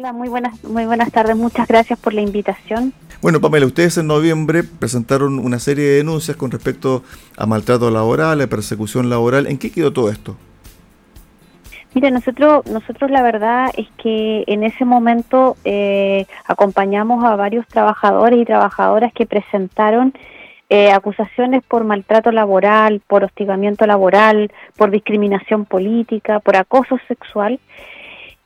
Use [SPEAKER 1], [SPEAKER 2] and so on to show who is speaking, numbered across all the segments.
[SPEAKER 1] Hola, muy buenas, muy buenas tardes. Muchas gracias por la invitación.
[SPEAKER 2] Bueno, Pamela, ustedes en noviembre presentaron una serie de denuncias con respecto a maltrato laboral, a persecución laboral. ¿En qué quedó todo esto?
[SPEAKER 1] Mira, nosotros, nosotros la verdad es que en ese momento eh, acompañamos a varios trabajadores y trabajadoras que presentaron eh, acusaciones por maltrato laboral, por hostigamiento laboral, por discriminación política, por acoso sexual.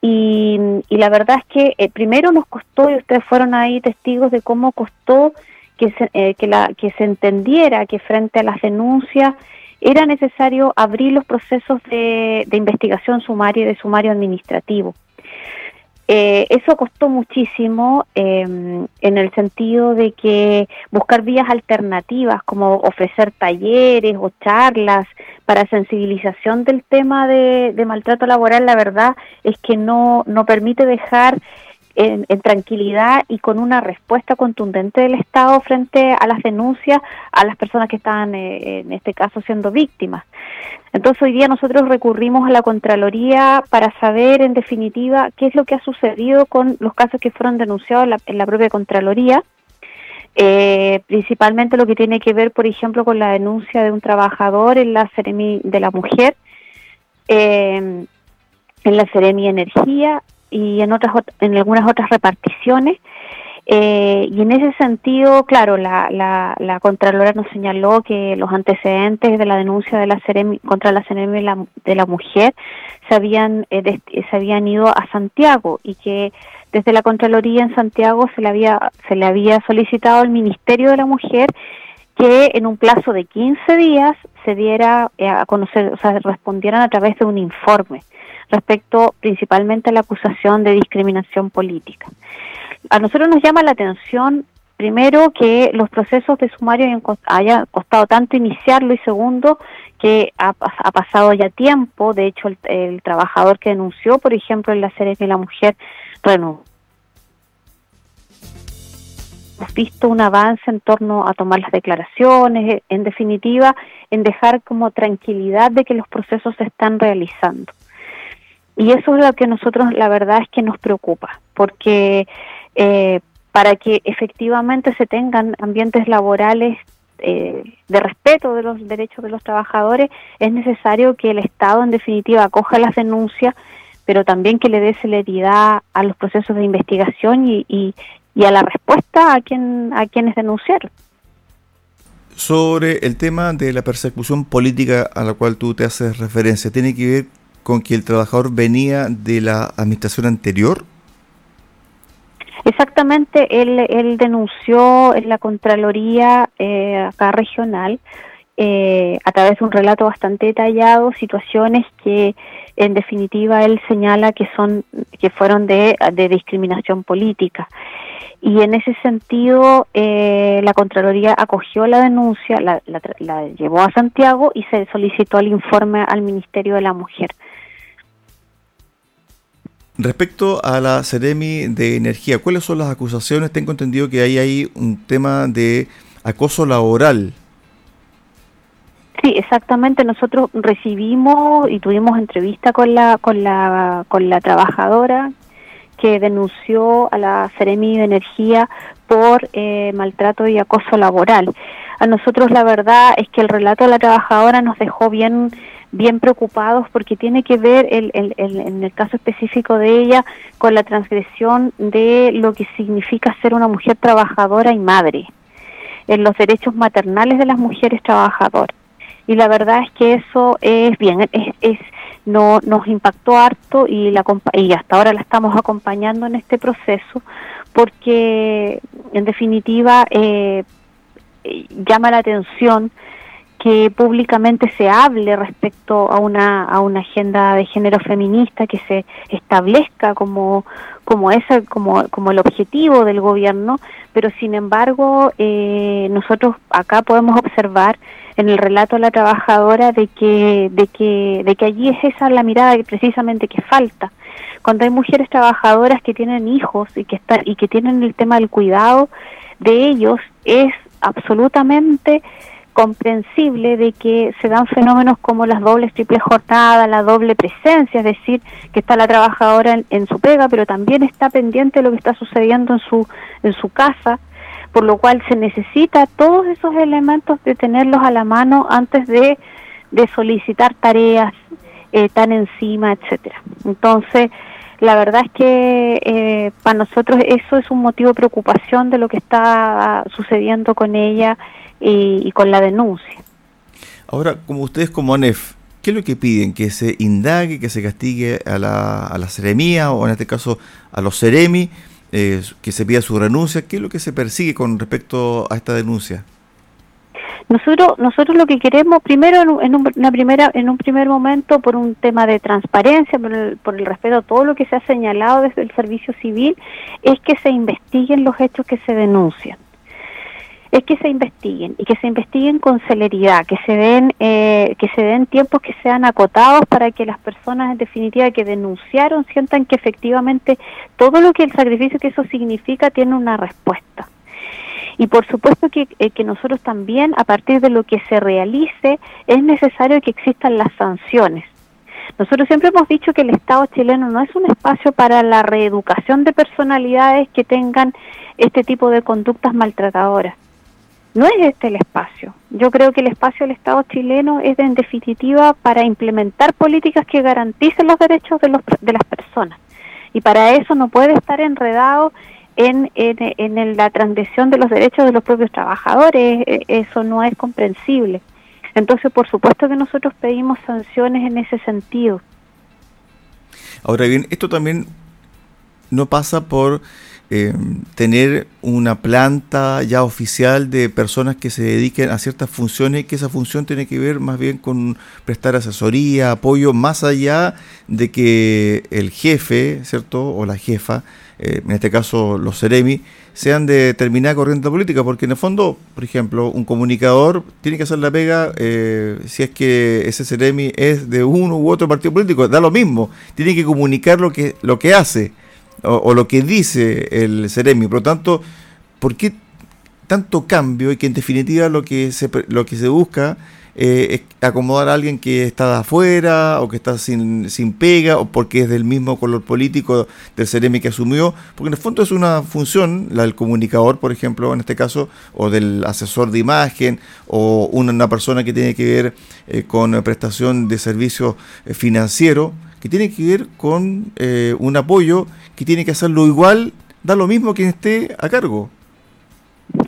[SPEAKER 1] Y, la verdad es que eh, primero nos costó, y ustedes fueron ahí testigos de cómo costó que se, que, la, que se entendiera que frente a las denuncias era necesario abrir los procesos de, investigación sumaria y de sumario administrativo. Eh, eso costó muchísimo em, en el sentido de que buscar vías alternativas como ofrecer talleres o charlas para sensibilización del tema de, de maltrato laboral, la verdad es que no, no permite dejar en, tranquilidad y con una respuesta contundente del Estado frente a las denuncias a las personas que estaban, eh, en este caso, siendo víctimas. Entonces, hoy día nosotros recurrimos a la Contraloría para saber, en definitiva, qué es lo que ha sucedido con los casos que fueron denunciados en la, propia Contraloría. Eh, principalmente lo que tiene que ver, por ejemplo, con la denuncia de un trabajador en la Ceremi de la Mujer, eh, en la Ceremi Energía, y en otras en algunas otras reparticiones. Eh, y en ese sentido claro la, la, la contralora nos señaló que los antecedentes de la denuncia de la contra la Ceremi de la, mujer se habían eh, se habían ido a Santiago y que desde la contraloría en Santiago se le había se le había solicitado al Ministerio de la Mujer que en un plazo de 15 días se diera eh, a conocer, o sea, respondieran a través de un informe respecto principalmente a la acusación de discriminación política. A nosotros nos llama la atención, primero, que los procesos de sumario haya costado tanto iniciarlo y segundo, que ha, pasado ya tiempo, de hecho el, trabajador que denunció, por ejemplo, en la serie de la mujer renunció hemos visto un avance en torno a tomar las declaraciones, en definitiva, en dejar como tranquilidad de que los procesos se están realizando. Y eso es lo que nosotros, la verdad, es que nos preocupa, porque eh, para que efectivamente se tengan ambientes laborales eh, de respeto de los derechos de los trabajadores, es necesario que el Estado, en definitiva, acoja las denuncias, pero también que le dé celeridad a los procesos de investigación y, y, a la respuesta a, quien, a quienes denunciaron.
[SPEAKER 2] Sobre el tema de la persecución política a la cual tú te haces referencia, ¿tiene que ver con que el trabajador venía de la administración anterior?
[SPEAKER 1] Exactamente, él, denunció en la Contraloría eh, acá regional, eh, a través de un relato bastante detallado, situaciones que en definitiva él señala que son que fueron de, discriminación política y en ese sentido eh, la Contraloría acogió la denuncia, la, la, llevó a Santiago y se solicitó el informe al Ministerio de la Mujer.
[SPEAKER 2] Respecto a la Ceremi de Energía, ¿cuáles son las acusaciones? Tengo entendido que hay ahí un tema de acoso laboral.
[SPEAKER 1] Sí, exactamente. Nosotros recibimos y tuvimos entrevista con la con la con la trabajadora que denunció a la Ceremi de Energía por eh, maltrato y acoso laboral. A nosotros la verdad es que el relato de la trabajadora nos dejó bien bien preocupados porque tiene que ver el, en el caso específico de ella con la transgresión de lo que significa ser una mujer trabajadora y madre, en los derechos maternales de las mujeres trabajadoras. Y la verdad es que eso es bien, es, es no nos impactó harto y la y hasta ahora la estamos acompañando en este proceso porque en definitiva eh, llama la atención que públicamente se hable respecto a una a una agenda de género feminista que se establezca como como ese como como el objetivo del gobierno pero sin embargo eh, nosotros acá podemos observar en el relato de la trabajadora de que de que de que allí es esa la mirada que precisamente que falta. Cuando hay mujeres trabajadoras que tienen hijos y que están y que tienen el tema del cuidado de ellos es absolutamente comprensible de que se dan fenómenos como las dobles, triples jornadas, la doble presencia, es decir, que está la trabajadora en, su pega, pero también está pendiente de lo que está sucediendo en su, en su casa, por lo cual se necesita todos esos elementos de tenerlos a la mano antes de, de solicitar tareas eh, tan encima, etcétera. Entonces, la verdad es que eh, para nosotros eso es un motivo de preocupación de lo que está sucediendo con ella y, con la denuncia.
[SPEAKER 2] Ahora, como ustedes como ANEF, ¿qué es lo que piden? ¿Que se indague, que se castigue a la, a la seremía o en este caso a los seremi, eh, que se pida su renuncia? ¿Qué es lo que se persigue con respecto a esta denuncia?
[SPEAKER 1] Nosotros, nosotros lo que queremos, primero en un, una primera, en un primer momento, por un tema de transparencia, por el, por el respeto a todo lo que se ha señalado desde el servicio civil, es que se investiguen los hechos que se denuncian es que se investiguen y que se investiguen con celeridad, que se den eh, que se den tiempos que sean acotados para que las personas en definitiva que denunciaron sientan que efectivamente todo lo que el sacrificio que eso significa tiene una respuesta. Y por supuesto que, eh, que nosotros también, a partir de lo que se realice, es necesario que existan las sanciones. Nosotros siempre hemos dicho que el Estado chileno no es un espacio para la reeducación de personalidades que tengan este tipo de conductas maltratadoras no es este el espacio. Yo creo que el espacio del Estado chileno es en definitiva para implementar políticas que garanticen los derechos de, los, de las personas. Y para eso no puede estar enredado en, en, la transgresión de los derechos de los propios trabajadores. E, eso no es comprensible. Entonces, por supuesto que nosotros pedimos sanciones en ese sentido.
[SPEAKER 2] Ahora bien, esto también no pasa por eh, tener una planta ya oficial de personas que se dediquen a ciertas funciones que esa función tiene que ver más bien con prestar asesoría, apoyo, más allá de que el jefe, ¿cierto? O la jefa, eh, en este caso los Ceremi, sean de determinada corriente política, porque en el fondo, por ejemplo, un comunicador tiene que hacer la pega eh, si es que ese Ceremi es de uno u otro partido político, da lo mismo, tiene que comunicar lo que, lo que hace o, lo que dice el Ceremi. Por lo tanto, ¿por qué tanto cambio y que en definitiva lo que se, lo que se busca eh, acomodar a alguien que está de afuera o que está sin, sin pega o porque es del mismo color político del Ceremi que asumió, porque en el fondo es una función, la del comunicador, por ejemplo, en este caso, o del asesor de imagen o una, persona que tiene que ver eh, con prestación de servicios eh, financieros, que tiene que ver con un apoyo que tiene que hacerlo igual, da lo mismo quien esté a cargo.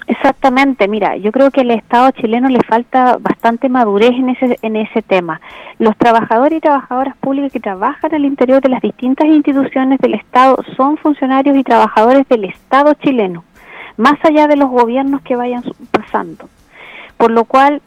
[SPEAKER 1] Exactamente, mira, yo creo que al Estado chileno le falta bastante madurez en ese, en ese tema. Los trabajadores y trabajadoras públicas que trabajan al interior de las distintas instituciones del Estado son funcionarios y trabajadores del Estado chileno, más allá de los gobiernos que vayan pasando. Por lo cual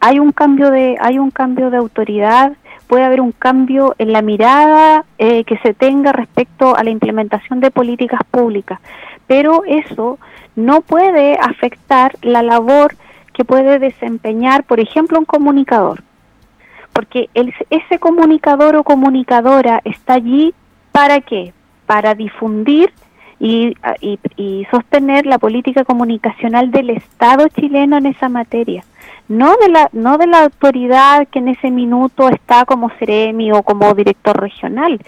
[SPEAKER 1] hay un cambio de hay un cambio de autoridad puede haber un cambio en la mirada eh, que se tenga respecto a la implementación de políticas públicas, pero eso no puede afectar la labor que puede desempeñar, por ejemplo, un comunicador, porque ese comunicador o comunicadora está allí para qué? Para difundir y, y sostener la política comunicacional del Estado chileno en esa materia no de la no de la autoridad que en ese minuto está como Ceremi o como director regional.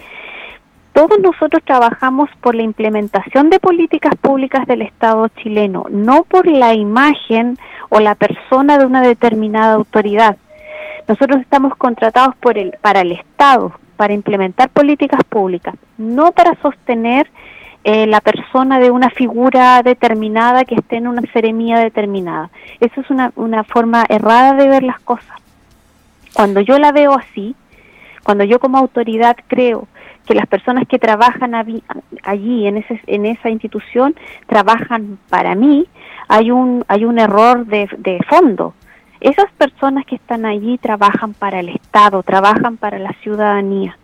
[SPEAKER 1] Todos nosotros trabajamos por la implementación de políticas públicas del Estado chileno, no por la imagen o la persona de una determinada autoridad. Nosotros estamos contratados por el, para el Estado, para implementar políticas públicas, no para sostener eh, la persona de una figura determinada que esté en una seremía determinada. Eso es una, una forma errada de ver las cosas. Cuando yo la veo así, cuando yo como autoridad creo que las personas que trabajan allí en, ese, en esa institución trabajan para mí, hay un, hay un error de, fondo. Esas personas que están allí trabajan para el Estado, trabajan para la ciudadanía.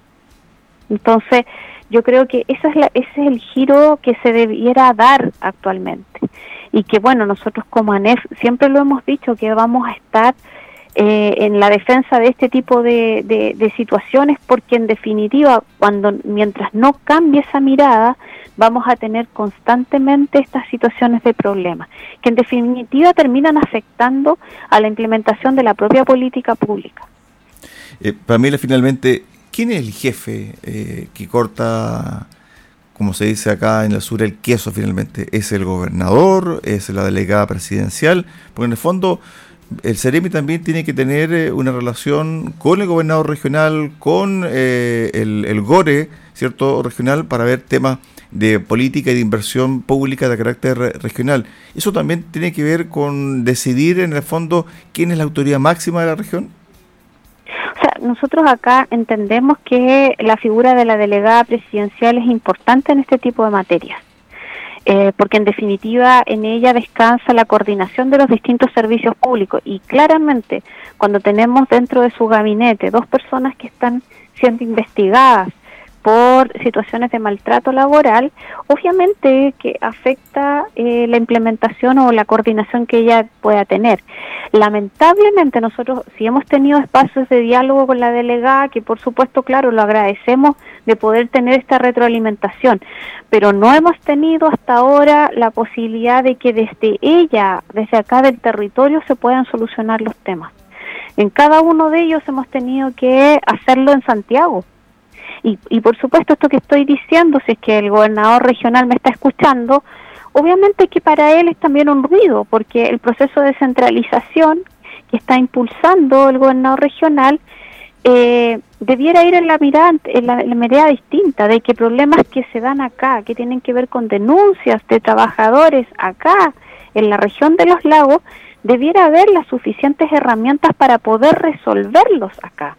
[SPEAKER 1] Entonces, yo creo que esa es ese es el giro que se debiera dar actualmente. Y que, bueno, nosotros como ANEF siempre lo hemos dicho, que vamos a estar eh, en la defensa de este tipo de, de, situaciones, porque en definitiva, cuando mientras no cambie esa mirada, vamos a tener constantemente estas situaciones de problemas, que en definitiva terminan afectando a la implementación de la propia política pública.
[SPEAKER 2] Eh, Pamela, finalmente, ¿quién es el jefe eh, que corta, como se dice acá en el sur, el queso finalmente? ¿Es el gobernador? ¿Es la delegada presidencial? Porque en el fondo el Ceremi también tiene que tener eh, una relación con el gobernador regional, con eh, el, GORE, ¿cierto? Regional, para ver temas de política y de inversión pública de carácter regional. ¿Eso también tiene que ver con decidir en el fondo quién es la autoridad máxima de la región?
[SPEAKER 1] O sea, nosotros acá entendemos que la figura de la delegada presidencial es importante en este tipo de materias. Eh, porque en definitiva en ella descansa la coordinación de los distintos servicios públicos y claramente cuando tenemos dentro de su gabinete dos personas que están siendo investigadas por situaciones de maltrato laboral, obviamente que afecta eh, la implementación o la coordinación que ella pueda tener. Lamentablemente nosotros si hemos tenido espacios de diálogo con la delegada, que por supuesto, claro, lo agradecemos de poder tener esta retroalimentación, pero no hemos tenido hasta ahora la posibilidad de que desde ella, desde acá del territorio, se puedan solucionar los temas. En cada uno de ellos hemos tenido que hacerlo en Santiago y, y por supuesto esto que estoy diciendo, si es que el gobernador regional me está escuchando, obviamente que para él es también un ruido, porque el proceso de centralización que está impulsando el gobernador regional eh, debiera ir en la mirada en la, mirada distinta de que problemas que se dan acá, que tienen que ver con denuncias de trabajadores acá en la región de los lagos, debiera haber las suficientes herramientas para poder resolverlos acá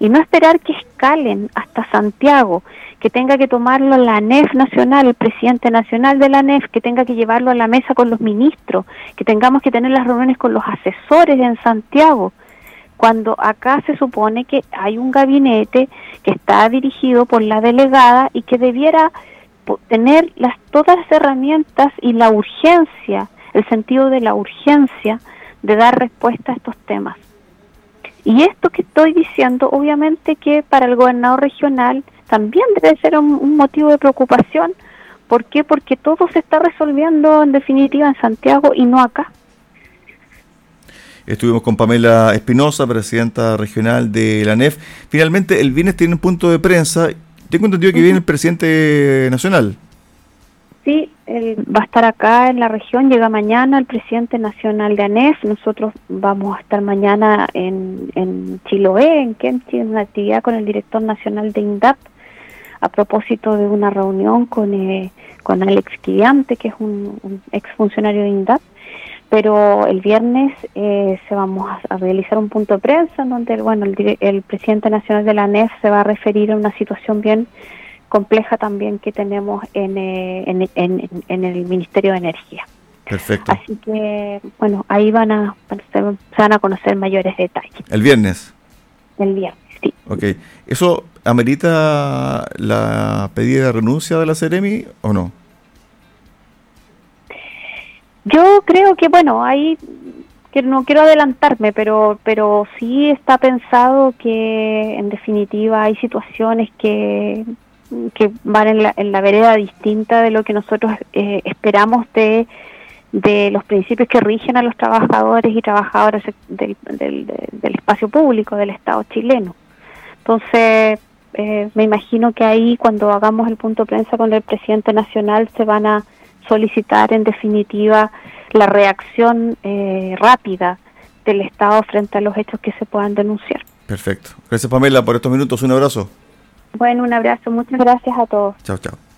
[SPEAKER 1] y no esperar que escalen hasta Santiago, que tenga que tomarlo la ANEF nacional, el presidente nacional de la ANEF, que tenga que llevarlo a la mesa con los ministros, que tengamos que tener las reuniones con los asesores en Santiago, cuando acá se supone que hay un gabinete que está dirigido por la delegada y que debiera tener las todas las herramientas y la urgencia, el sentido de la urgencia de dar respuesta a estos temas. Y esto que estoy diciendo, obviamente que para el gobernador regional también debe ser un, motivo de preocupación. ¿Por qué? Porque todo se está resolviendo en definitiva en Santiago y no acá.
[SPEAKER 2] Estuvimos con Pamela Espinosa, presidenta regional de la NEF. Finalmente, el viernes tiene un punto de prensa. Tengo entendido que viene el presidente nacional.
[SPEAKER 1] Sí, él va a estar acá en la región, llega mañana el presidente nacional de ANEF, nosotros vamos a estar mañana en, en Chiloé, en Kemchi, en una actividad con el director nacional de INDAP, a propósito de una reunión con, eh, con Alex Quidiante, que es un, un exfuncionario de INDAP, pero el viernes eh, se vamos a, realizar un punto de prensa en donde bueno el, el presidente nacional de la ANEF se va a referir a una situación bien compleja también que tenemos en, eh, en, el Ministerio de Energía.
[SPEAKER 2] Perfecto.
[SPEAKER 1] Así que, bueno, ahí van a, se van a conocer mayores detalles.
[SPEAKER 2] ¿El viernes?
[SPEAKER 1] El viernes, sí.
[SPEAKER 2] Ok. ¿Eso amerita la pedida de renuncia de la Ceremi o no?
[SPEAKER 1] Yo creo que, bueno, ahí que no quiero adelantarme, pero pero sí está pensado que en definitiva hay situaciones que que van en la, en la vereda distinta de lo que nosotros eh, esperamos de, de los principios que rigen a los trabajadores y trabajadoras del, del, espacio público del Estado chileno. Entonces, eh, me imagino que ahí cuando hagamos el punto de prensa con el presidente nacional se van a solicitar en definitiva la reacción eh, rápida del Estado frente a los hechos que se puedan denunciar.
[SPEAKER 2] Perfecto. Gracias Pamela por estos minutos. Un abrazo.
[SPEAKER 1] Bueno, un abrazo. Muchas gracias a todos.
[SPEAKER 2] Chao, chao.